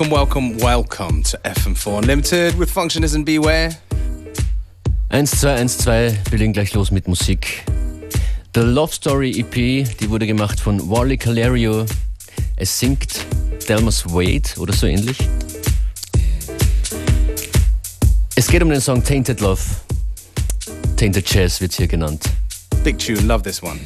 Welcome, welcome, welcome to FM4 Unlimited with Functionist and Beware. 1, 2, 1, 2, wir legen gleich los mit Musik. The Love Story EP, die wurde gemacht von Wally Calerio. Es singt Delmas Wade oder so ähnlich. Es geht um den Song Tainted Love. Tainted Jazz wird hier genannt. Big tune, love this one.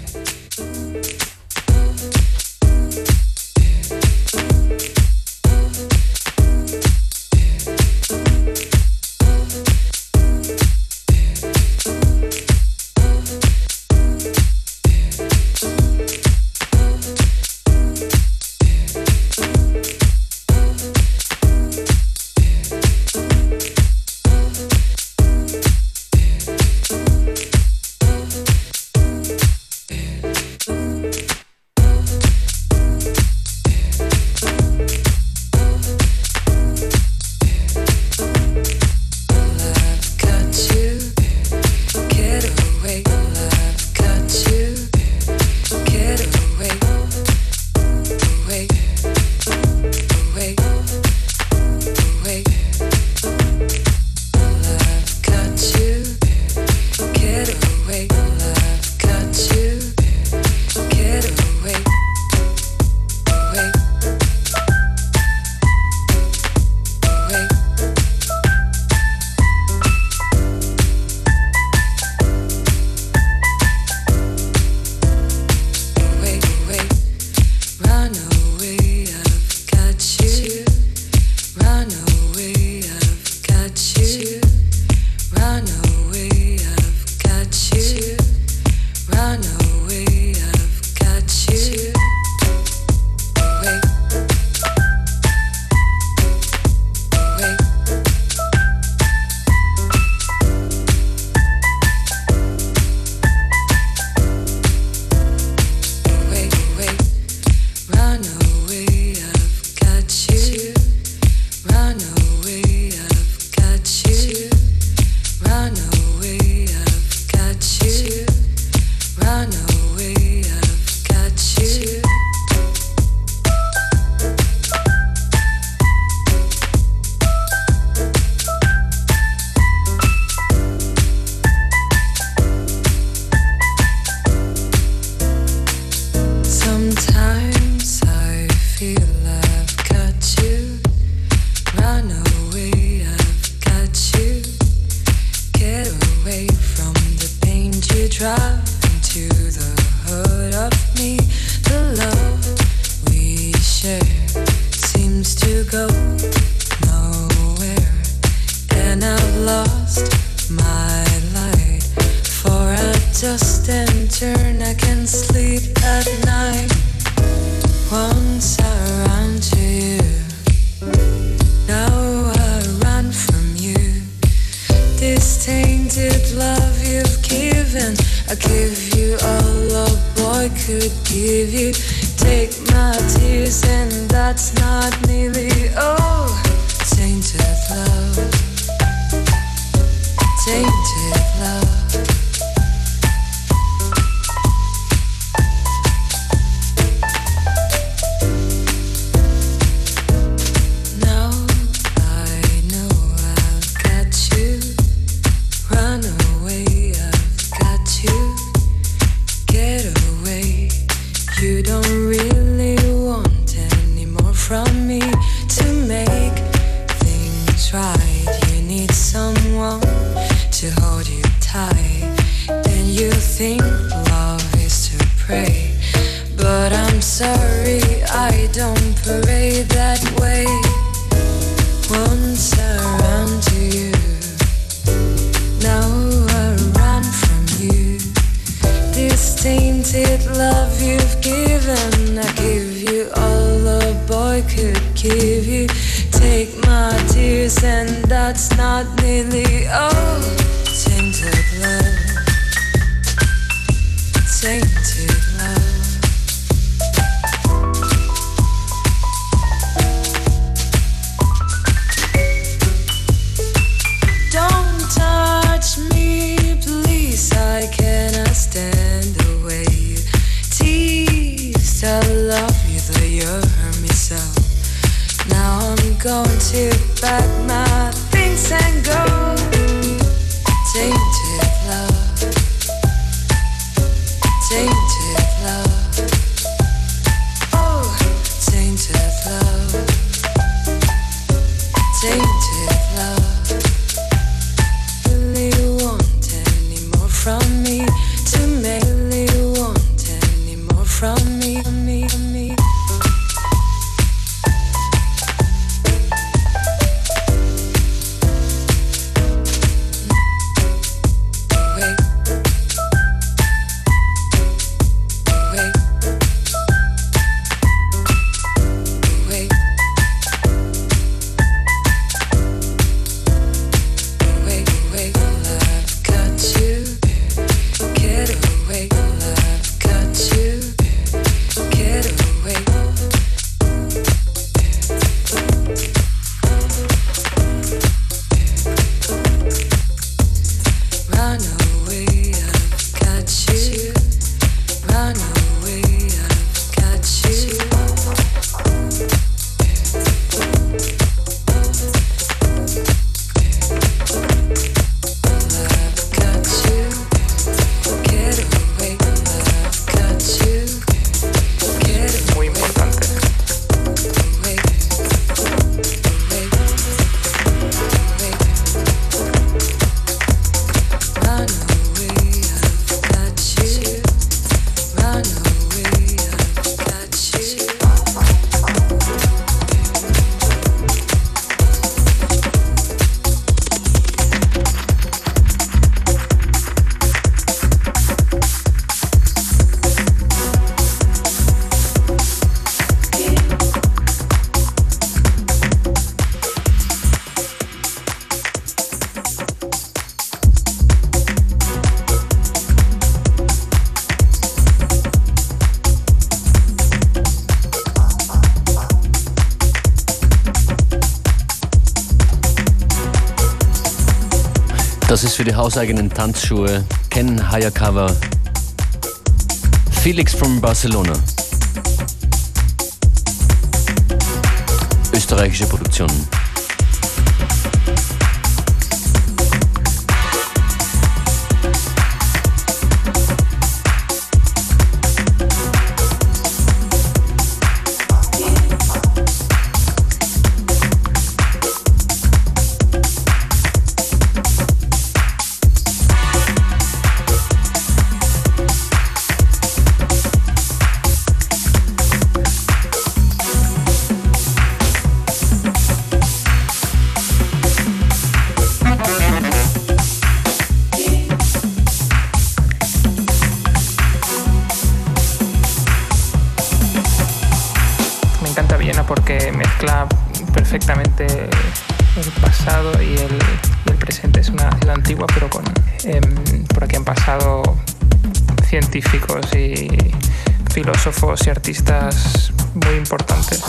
hauseigenen Tanzschuhe, Ken Hayakawa, Felix from Barcelona. Österreichische Produktionen. el pasado y el, presente. Es una ciudad antigua, pero con, em, por aquí han pasado científicos y filósofos y artistas muy importantes.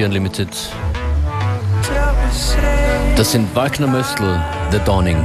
FM4 Unlimited. Das sind Wagner Möstl, The Dawning.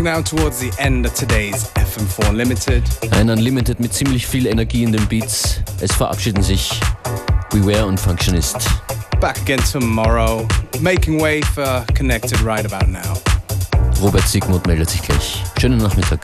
Winding down towards the end of today's FM4 Unlimited. Ein Unlimited mit ziemlich viel Energie in den Beats. Es verabschieden sich Beware und Functionist. Back again tomorrow, making way for Connected right about now. Robert Sigmund meldet sich gleich. Schönen Nachmittag.